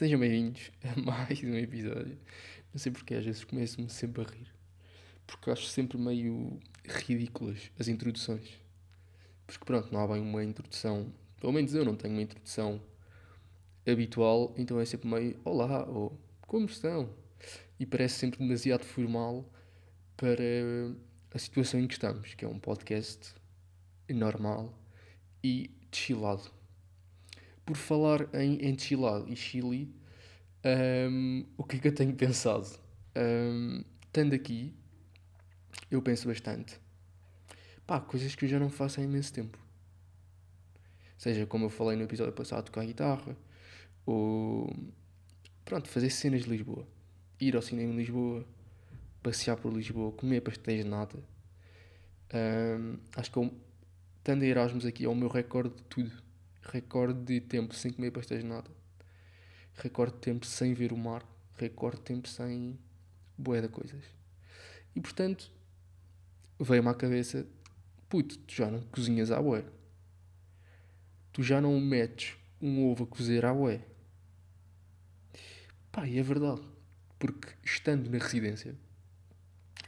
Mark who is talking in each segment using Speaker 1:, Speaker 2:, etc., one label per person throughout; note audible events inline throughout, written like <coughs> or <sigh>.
Speaker 1: Sejam bem-vindos a <laughs> mais um episódio. Não sei porque às vezes começo-me sempre a rir. Porque acho sempre meio ridículas as introduções. Porque pronto, não há bem uma introdução. Pelo menos eu não tenho uma introdução habitual, então é sempre meio Olá, ou como estão? E parece sempre demasiado formal para a situação em que estamos, que é um podcast normal e chillado. Por falar em enchilado e chili, um, o que é que eu tenho pensado? Um, aqui, eu penso bastante. Pá, coisas que eu já não faço há imenso tempo. Seja como eu falei no episódio passado, tocar guitarra, ou pronto, fazer cenas de Lisboa. Ir ao cinema em Lisboa, passear por Lisboa, comer pastéis de nata. Um, acho que eu, estando a Erasmus aqui é o meu recorde de tudo recorde de tempo sem comer pastéis de nada, recorde de tempo sem ver o mar, recorde de tempo sem boé de coisas. E portanto, veio-me à cabeça: puto, tu já não cozinhas à bué. Tu já não metes um ovo a cozer à bué. Pá, e é verdade. Porque estando na residência,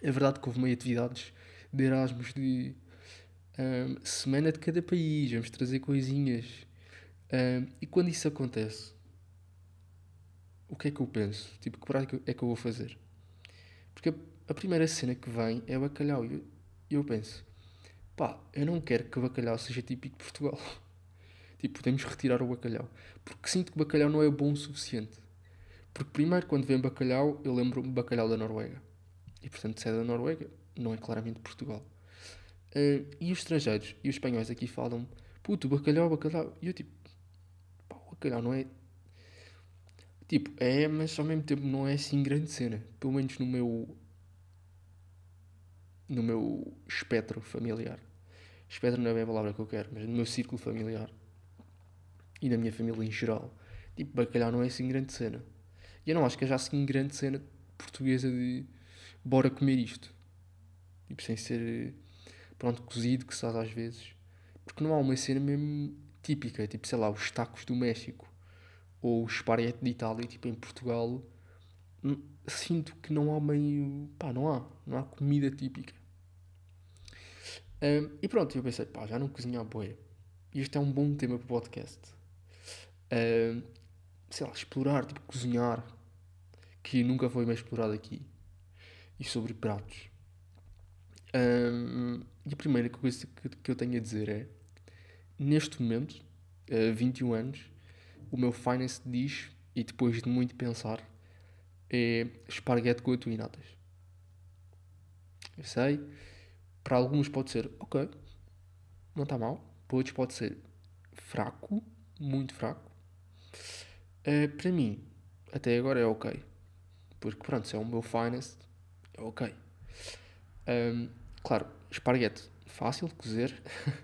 Speaker 1: é verdade que houve meio atividades de Erasmus de um, semana de cada país, vamos trazer coisinhas um, e quando isso acontece, o que é que eu penso? Tipo, que prática é que eu vou fazer? Porque a, a primeira cena que vem é o bacalhau. E eu, eu penso, pá, eu não quero que o bacalhau seja típico de Portugal. <laughs> tipo, podemos retirar o bacalhau. Porque sinto que o bacalhau não é bom o suficiente. Porque primeiro, quando vem bacalhau, eu lembro-me bacalhau da Noruega. E portanto, se é da Noruega, não é claramente Portugal. Uh, e os estrangeiros e os espanhóis aqui falam, puto, bacalhau, bacalhau. E eu tipo, calhar não é. Tipo, é, mas ao mesmo tempo não é assim grande cena. Pelo menos no meu. No meu espectro familiar. Espectro não é bem a palavra que eu quero, mas no meu círculo familiar. E na minha família em geral. Tipo, bacalhau não é assim grande cena. E eu não acho que haja assim grande cena portuguesa de bora comer isto. Tipo, sem ser pronto, cozido, que se faz às vezes. Porque não há uma cena mesmo típica, tipo, sei lá, os tacos do México ou o esparguete de Itália, tipo, em Portugal, sinto que não há meio. pá, não há, não há comida típica. Um, e pronto, eu pensei, pá, já não cozinho a boia. E este é um bom tema para o podcast. Um, sei lá, explorar, tipo, cozinhar, que nunca foi mais explorado aqui. E sobre pratos. Um, e a primeira coisa que, eu tenho a dizer é neste momento, uh, 21 anos, o meu finance diz, e depois de muito pensar, é esparguete com atum e natas. Eu sei, para alguns pode ser ok, não está mal, para outros pode ser fraco, muito fraco. Uh, para mim, até agora é ok, porque pronto, se é o meu finance, é ok. Um, claro, esparguete, fácil de cozer. <laughs>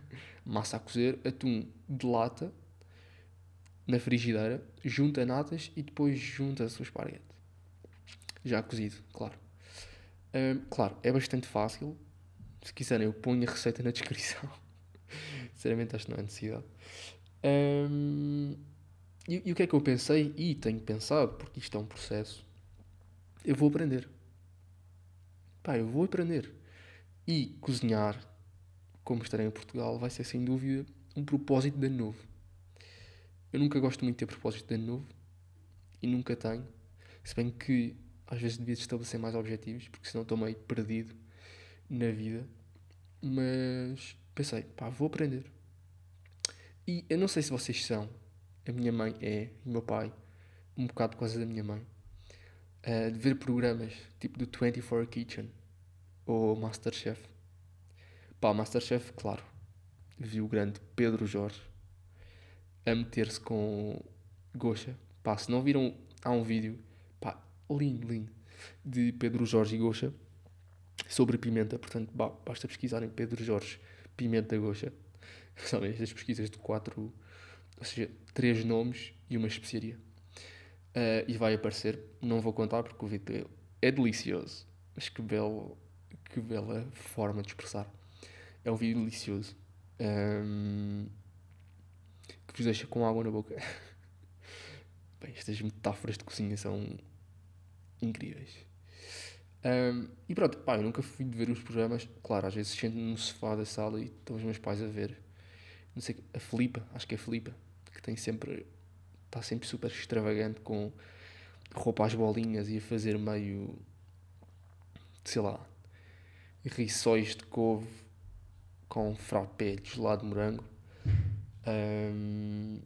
Speaker 1: massa a cozer, atum de lata na frigideira, junta natas e depois junta-se o esparguete. Já cozido, claro. Um, claro, é bastante fácil. Se quiserem, eu ponho a receita na descrição. <laughs> Sinceramente, acho que não há necessidade. Um, e, e, o que é que eu pensei? E tenho pensado, porque isto é um processo. Eu vou aprender. Pá, eu vou aprender. E cozinhar como estarei em Portugal, vai ser sem dúvida um propósito de ano novo. Eu nunca gosto muito de ter propósito de ano novo e nunca tenho, se bem que às vezes devia estabelecer mais objetivos, porque senão estou meio perdido na vida. Mas pensei, pá, vou aprender. E eu não sei se vocês são, a minha mãe é, e o meu pai, um bocado por causa da minha mãe, uh, de ver programas tipo do 24 Kitchen ou Masterchef Pá, Masterchef, claro. Vi o grande Pedro Jorge a meter-se com Gocha. Pá, se não viram, há um vídeo, pá, lindo, lindo, de Pedro Jorge e Gocha sobre pimenta. Portanto, bah, basta pesquisarem Pedro Jorge, pimenta Gocha. <laughs> Sabem, estas pesquisas de quatro, ou seja, três nomes e uma especiaria. Uh, e vai aparecer, não vou contar porque o vídeo é delicioso. Mas que, belo, que bela forma de expressar. É um vídeo delicioso. Um, que vos deixa com água na boca. <laughs> Bem, estas metáforas de cozinha são incríveis. Um, e pronto, pá, eu nunca fui de ver os programas. Claro, às vezes sento no sofá da sala e estão os meus pais a ver. Não sei, a Filipa, acho que é a Filipa, que tem sempre. está sempre super extravagante com roupa às bolinhas e a fazer meio. sei lá. Rissóis de couve com frappé de gelado de morango. Um,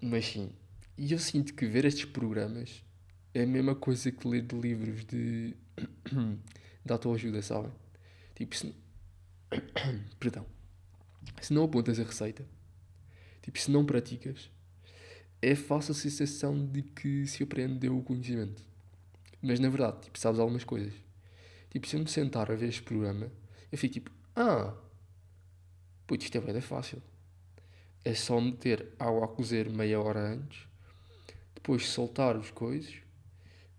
Speaker 1: mas sim, e eu sinto que ver estes programas é a mesma coisa que ler de livros de, <coughs> de autoajuda, sabem? Tipo, se... <coughs> Perdão. Se não apontas a receita, tipo, se não praticas, é falsa a sensação de que se aprendeu o conhecimento. Mas na verdade, tipo, sabes algumas coisas. Tipo, se eu me sentar a ver este programa, eu fico tipo, ah, putz, isto é bem fácil. É só meter água a cozer meia hora antes, depois soltar os coisas,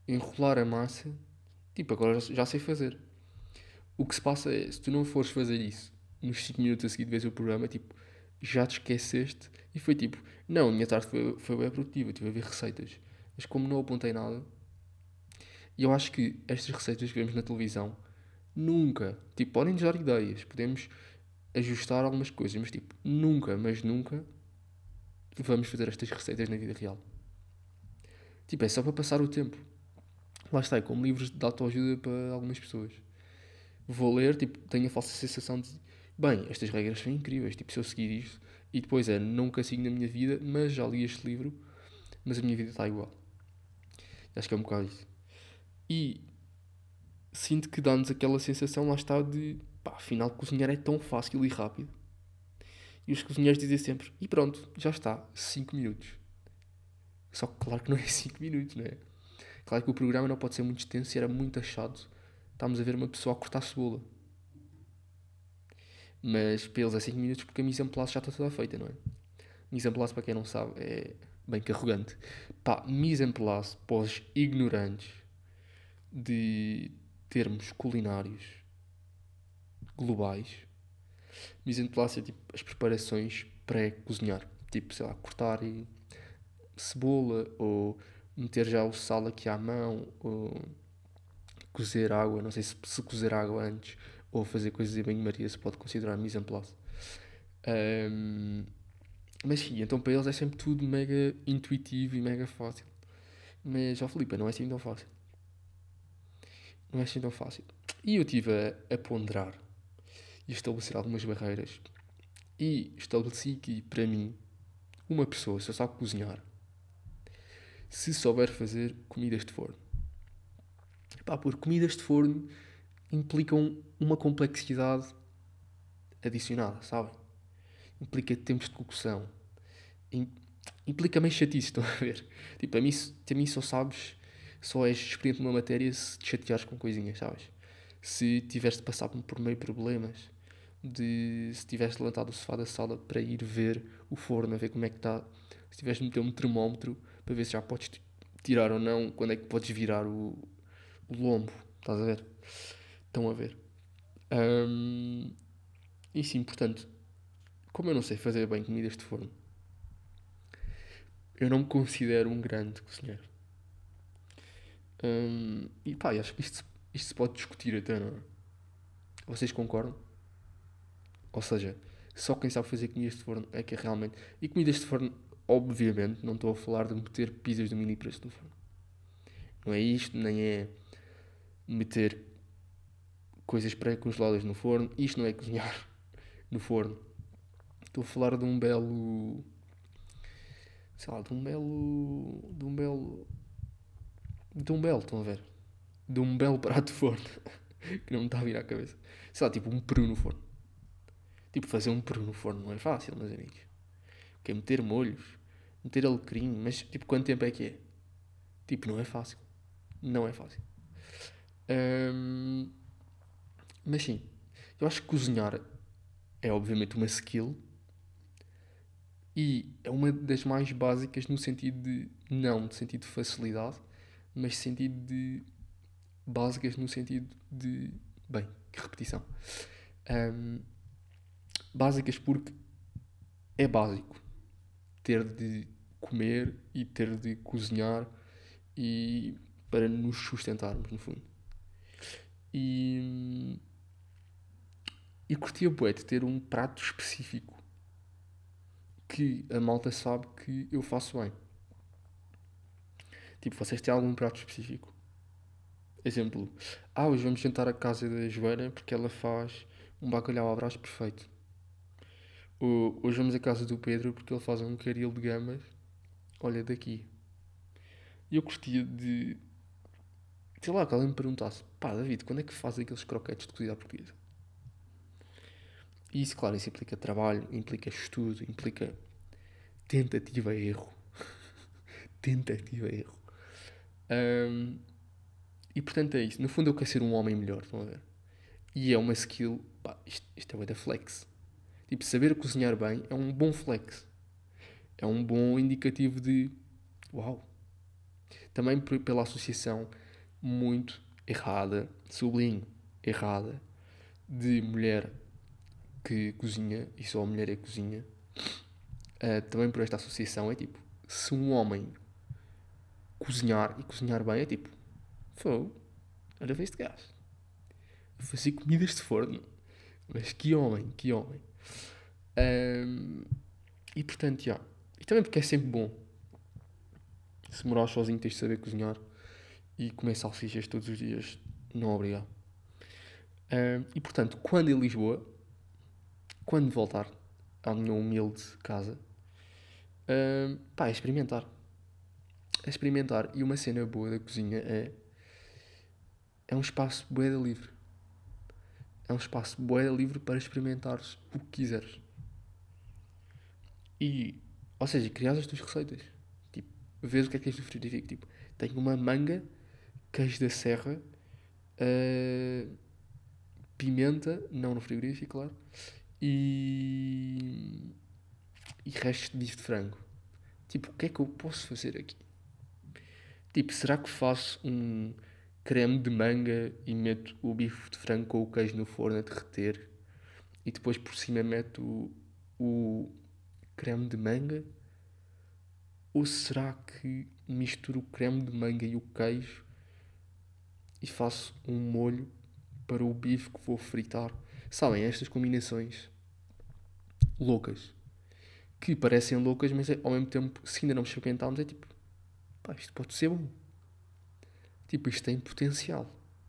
Speaker 1: enrolar a massa. Tipo, agora já sei fazer. O que se passa é, se tu não fores fazer isso nos 5 minutos a seguir de vez o programa, tipo, já te esqueceste e foi tipo, não, a minha tarde foi, foi bem produtiva, estive a ver receitas. Mas como não apontei nada, e eu acho que estas receitas que vemos na televisão nunca, tipo, podem nos dar ideias, podemos ajustar algumas coisas, mas tipo, nunca, mas nunca vamos fazer estas receitas na vida real. Tipo, é só para passar o tempo. Lá está, é como livros de autoajuda para algumas pessoas. Vou ler, tipo, tenho a falsa sensação de, bem, estas regras são incríveis, tipo, se eu seguir isto, e depois é, nunca sigo na minha vida, mas já li este livro, mas a minha vida está igual. Acho que é um bocado isso. E sinto que dá-nos aquela sensação, lá está, de pá, afinal cozinhar é tão fácil e rápido. E os cozinheiros dizem sempre, e pronto, já está, 5 minutos. Só que claro que não é <laughs> 5 minutos, não é? Claro que o programa não pode ser muito extenso e era muito achado. Estamos a ver uma pessoa a cortar cebola. Mas para eles é 5 minutos porque a mise en place já está toda feita, não é? Mise en place, para quem não sabe, é bem que arrogante. Pá, mise en place para os ignorantes de termos culinários globais. Mise en place é tipo as preparações pré-cozinhar. Tipo, sei lá, cortar cebola ou meter já o sal aqui à mão ou cozer água. Não sei se, se cozer água antes ou fazer coisas em banho-maria se pode considerar mise en place. Um, mas sim, então para eles é sempre tudo mega intuitivo e mega fácil. Mas, ó Filipe, não é assim tão fácil. Não é assim tão fácil. E eu estive a, a ponderar e estabelecer algumas barreiras. E estabeleci que, para mim, uma pessoa só sabe cozinhar se souber fazer comidas de forno. Pá, porque comidas de forno implicam uma complexidade adicionada, sabem? Implica tempos de cocção. Implica meio chatice, <laughs> estão a ver? Tipo, a mim, a mim só sabes, só és experiente numa matéria se te chateares com coisinhas, sabes? Se tiveres de passar por meio problemas, de se tiveres levantado o sofá da sala para ir ver o forno, a ver como é que está, se tiveres de meter um termómetro para ver se já podes tirar ou não, quando é que podes virar o, o lombo, estás a ver? Estão a ver? Um, e sim, portanto, como eu não sei fazer bem comidas de forno, eu não me considero um grande cozinheiro. Um, e pá, acho que isto, isto se pode discutir até, não é? Vocês concordam? Ou seja, só quem sabe fazer comidas de forno é que é realmente. E comidas de forno, obviamente, não estou a falar de meter pizzas de mini preço no forno. Não é isto, nem é meter coisas pré-congeladas no forno. Isto não é cozinhar <laughs> no forno. Estou a falar de um belo. Sei lá, de um belo. De um belo. De um belo, estão a ver? De um belo prato de forno. <laughs> que não me está a vir à cabeça. Sei lá, tipo um peru no forno. Tipo, fazer um peru no forno não é fácil, meus amigos. Porque é meter molhos, meter alecrim, mas tipo, quanto tempo é que é? Tipo, não é fácil. Não é fácil. Um, mas sim, eu acho que cozinhar é obviamente uma skill e é uma das mais básicas no sentido de, não de sentido de facilidade, mas sentido de básicas no sentido de, bem, que repetição. Um, básicas porque é básico ter de comer e ter de cozinhar e para nos sustentarmos, no fundo. E, e curtia bué de ter um prato específico que a malta sabe que eu faço bem. Tipo, vocês têm algum prato específico? Exemplo, ah, hoje vamos jantar à casa da Joana porque ela faz um bacalhau à brás perfeito. Ou, hoje vamos à casa do Pedro porque ele faz um caril de gamas, olha daqui. E eu curtia de, sei lá, que alguém me perguntasse, pá, David, quando é que faz aqueles croquetes de cozida portuguesa? E isso, claro, isso implica trabalho, implica estudo, implica tentativa e erro. <laughs> tentativa e erro. Um, e portanto é isso. No fundo eu quero ser um homem melhor, estão a ver? E é uma skill, pá, isto, isto é da flex. Tipo, saber cozinhar bem é um bom flex. É um bom indicativo de uau. Também pela associação muito errada, sublinho, errada, de mulher que cozinha e só a mulher é cozinha. Uh, também por esta associação é tipo, se um homem cozinhar e cozinhar bem é tipo, fogo, olha este gajo. Fazer comidas de forno. Mas que homem, que homem. Um, e portanto, já. E também porque é sempre bom. Se morar sozinho tens de saber cozinhar. E comer salsichas todos os dias, não obrigado. Um, e portanto, quando em Lisboa, quando voltar à minha humilde casa, um, pá, é experimentar. É experimentar. E uma cena boa da cozinha é. É um espaço boeda livre. É um espaço boeda livre para experimentares o que quiseres. E, ou seja, criar as tuas receitas. Tipo, vês o que é que tens no frigorífico. Tipo, tenho uma manga, queijo da serra, uh, pimenta, não no frigorífico, claro, e, e restos de bife de frango. Tipo, o que é que eu posso fazer aqui? Tipo, será que faço um creme de manga e meto o bife de frango com o queijo no forno a derreter e depois por cima meto o, o creme de manga? Ou será que misturo o creme de manga e o queijo e faço um molho para o bife que vou fritar? Sabem, estas combinações loucas que parecem loucas, mas é, ao mesmo tempo, se ainda não experimentámos, é tipo, pá, isto pode ser bom. Tipo, isto tem potencial.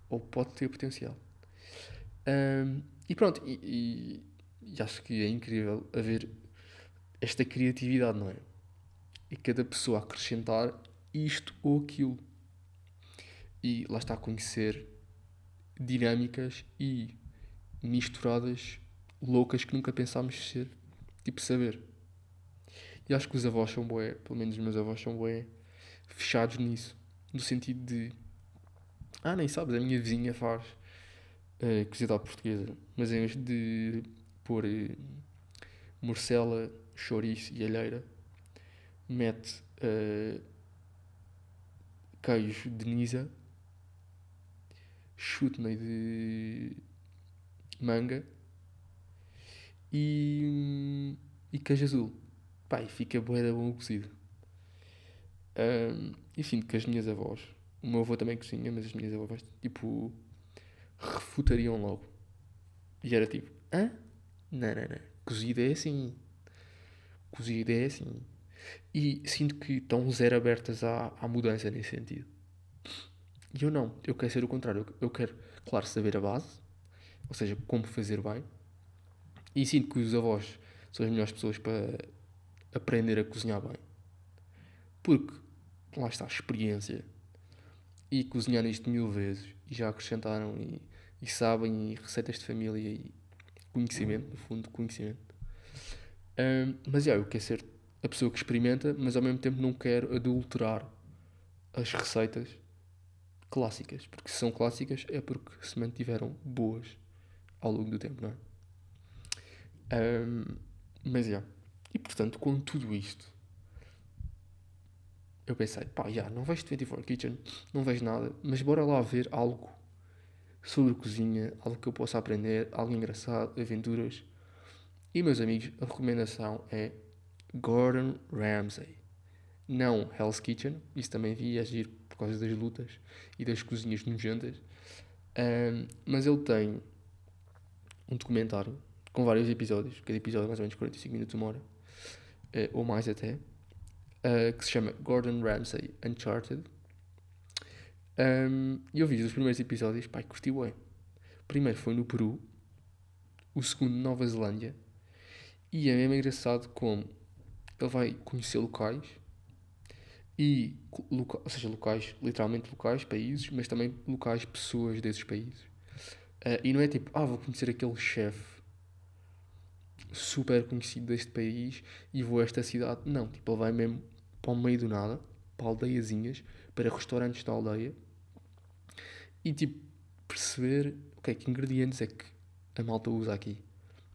Speaker 1: Ou pode ter potencial. Um, e pronto, e, e, e, acho que é incrível haver esta criatividade, não é? E cada pessoa acrescentar isto ou aquilo. E lá está a conhecer dinâmicas e misturadas loucas que nunca pensámos ser. Tipo, saber. E acho que os avós são boé, pelo menos os meus avós são boé, fechados nisso. No sentido de. Ah, nem sabes, a minha vizinha faz uh, cozida à portuguesa, mas em vez de pôr uh, morcela, chouriço e alheira, mete uh, queijo de Nisa, chute meio de manga e, e queijo azul. E fica bué bom cozido. Um, e sinto que as minhas avós, o meu avô também cozinha, mas as minhas avós, tipo, refutariam logo. E era tipo, hã? Não, não, não. Cozido é assim. Cozido é assim. E sinto que estão zero abertas à, à mudança nesse sentido. E eu não. Eu quero ser o contrário. Eu quero, claro, saber a base. Ou seja, como fazer bem. E sinto que os avós são as melhores pessoas para aprender a cozinhar bem. Porque lá está a experiência. E cozinharam isto mil vezes. E já acrescentaram e, e sabem. E receitas de família e conhecimento, no fundo, conhecimento. Um, mas já, eu quero ser a pessoa que experimenta, mas ao mesmo tempo não quero adulterar as receitas clássicas. Porque se são clássicas é porque se mantiveram boas ao longo do tempo, não é? Um, mas já. E portanto, com tudo isto, eu pensei, pá, já, não vejo 24 Kitchen, não vejo nada, mas bora lá ver algo sobre cozinha, algo que eu possa aprender, algo engraçado, aventuras. E meus amigos, a recomendação é Gordon Ramsay. Não Hell's Kitchen, isso também vi agir por causa das lutas e das cozinhas nojentas. Um, mas ele tem um documentário com vários episódios, cada episódio é mais ou menos 45 minutos, uma hora, uh, ou mais até, uh, que se chama Gordon Ramsay Uncharted. Um, e eu vi os primeiros episódios, pai, curti bem. O primeiro foi no Peru, o segundo Nova Zelândia, e é mesmo engraçado como ele vai conhecer locais e, loca ou seja, locais, literalmente locais, países, mas também locais, pessoas desses países. Uh, e não é tipo, ah, vou conhecer aquele chefe super conhecido deste país e vou a esta cidade. Não, tipo, ele vai mesmo para o meio do nada, para aldeiazinhas, para restaurantes da aldeia e tipo, perceber okay, que ingredientes é que a malta usa aqui.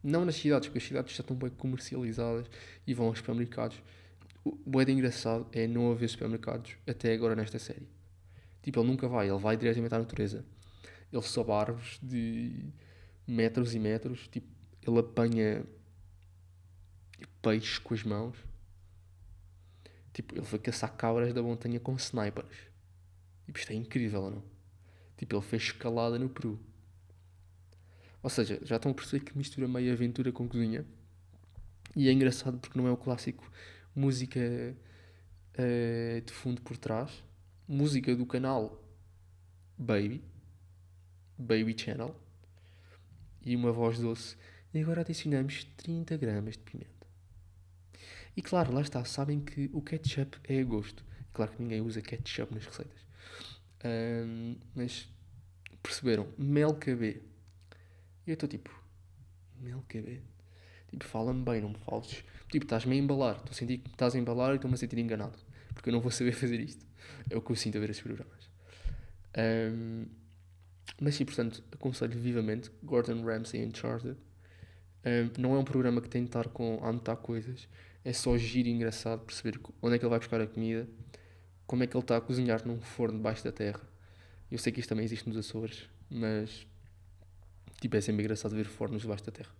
Speaker 1: Não nas cidades, porque as cidades já estão bem comercializadas e vão aos supermercados. O é engraçado é não haver supermercados até agora nesta série. Tipo, ele nunca vai, ele vai diretamente à natureza. Ele sobe árvores de metros e metros, tipo, ele apanha peixes com as mãos. Tipo, ele foi caçar cabras da montanha com snipers. Tipo, isto é incrível, não? Tipo, ele fez escalada no Peru. Ou seja, já estão a perceber que mistura meio aventura com cozinha. E é engraçado porque não é o clássico música uh, de fundo por trás. Música do canal Baby. Baby Channel. E uma voz doce. E agora adicionamos 30 gramas de pimenta. E claro, lá está, sabem que o ketchup é a gosto. Claro que ninguém usa ketchup nas receitas. Um, mas perceberam? Mel KB. E eu estou tipo, Mel KB? Tipo, fala-me bem, não me fales. Tipo, estás-me a embalar. Estou a sentir que estás a embalar e estou-me a sentir enganado. Porque eu não vou saber <laughs> fazer isto. É o que eu sinto a ver esses programas. Um, mas sim, portanto, aconselho vivamente Gordon Ramsay Uncharted. Um, não é um programa que tem de estar com, a anotar coisas. É só giro e engraçado perceber onde é que ele vai buscar a comida. Como é que ele está a cozinhar num forno debaixo da terra. Eu sei que isto também existe nos Açores, mas tipo, é sempre engraçado ver fornos debaixo da terra.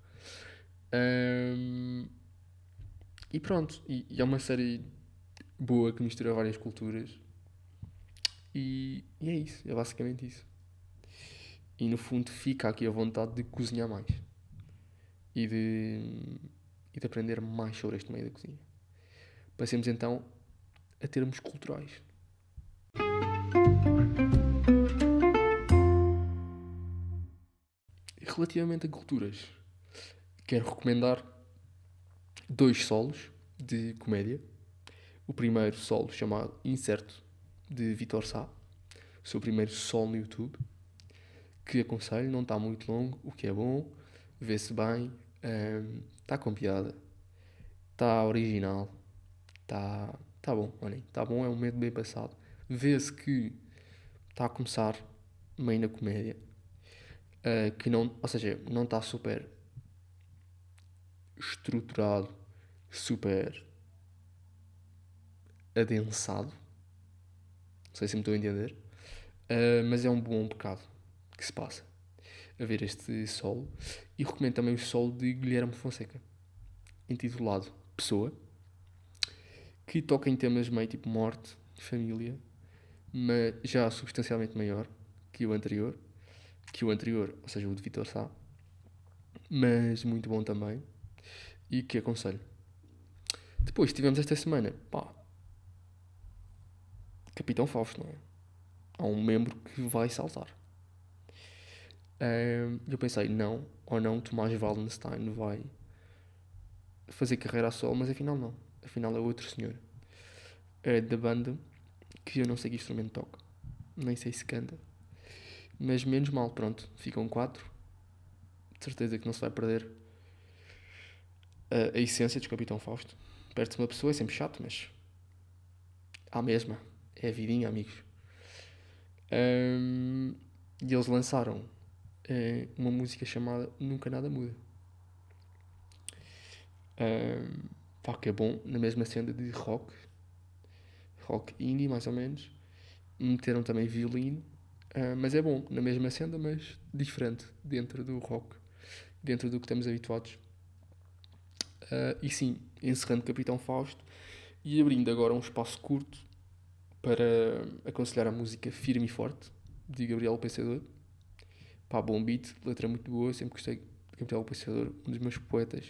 Speaker 1: Um, e pronto, e, e, é uma série boa que mistura várias culturas. E, e, é isso, é basicamente isso. E no fundo fica aqui a vontade de cozinhar mais e de, e de aprender mais sobre este meio da cozinha. Passemos então a termos culturais. Relativamente a culturas, quero recomendar dois solos de comédia. O primeiro solo chamado Incerto, de Vitor Sá, o seu primeiro solo no YouTube, que aconselho, não está muito longo, o que é bom, vê-se bem, está um, com piada, está original, está tá bom, olhem, está bom, é um medo bem passado. Vê-se que está a começar meio na comédia, uh, que não, ou seja, não está super estruturado, super adensado. Não sei se me estou a entender. Uh, mas é um bom bocado que se passa a ver este solo. E recomendo também o solo de Guilherme Fonseca, intitulado Pessoa, que toca em temas meio tipo morte, família, mas já substancialmente maior que o anterior, que o anterior, ou seja, o de Vitor Sá, mas muito bom também e que aconselho. Depois tivemos esta semana, pá, Capitão Fausto, não é? Há um membro que vai saltar. Eu pensei, não, ou não, Tomás Wallenstein vai fazer carreira a solo, mas afinal não. Afinal é outro senhor. É da banda que eu não sei que instrumento toca. Nem sei se canta. Mas menos mal, pronto. Ficam quatro. De certeza que não se vai perder a, a essência de Capitão Fausto. Perde-se uma pessoa, é sempre chato, mas. À mesma. É a vidinha, amigos. Um, e eles lançaram uh, uma música chamada Nunca Nada Muda. Um, pá, que é bom, na mesma senda de rock, rock indie mais ou menos. Meteram também violino, uh, mas é bom, na mesma senda, mas diferente dentro do rock, dentro do que estamos habituados. Uh, e sim, encerrando Capitão Fausto, E abrindo agora um espaço curto para aconselhar a música Firme e Forte, de Gabriel Pensador. Pá, bom beat, letra muito boa, sempre gostei de Gabriel Pensador, um dos meus poetas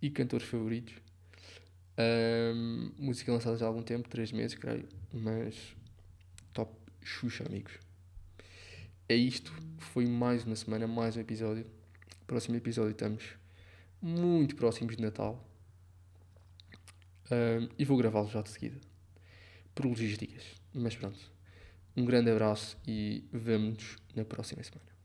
Speaker 1: e cantores favoritos. Um, música lançada já há algum tempo, 3 meses, creio, mas top Xuxa, amigos. É isto, foi mais uma semana, mais um episódio. Próximo episódio estamos muito próximos de Natal. Um, e vou gravá-lo já de seguida. Por logísticas. Mas pronto. Um grande abraço e vemo-nos na próxima semana.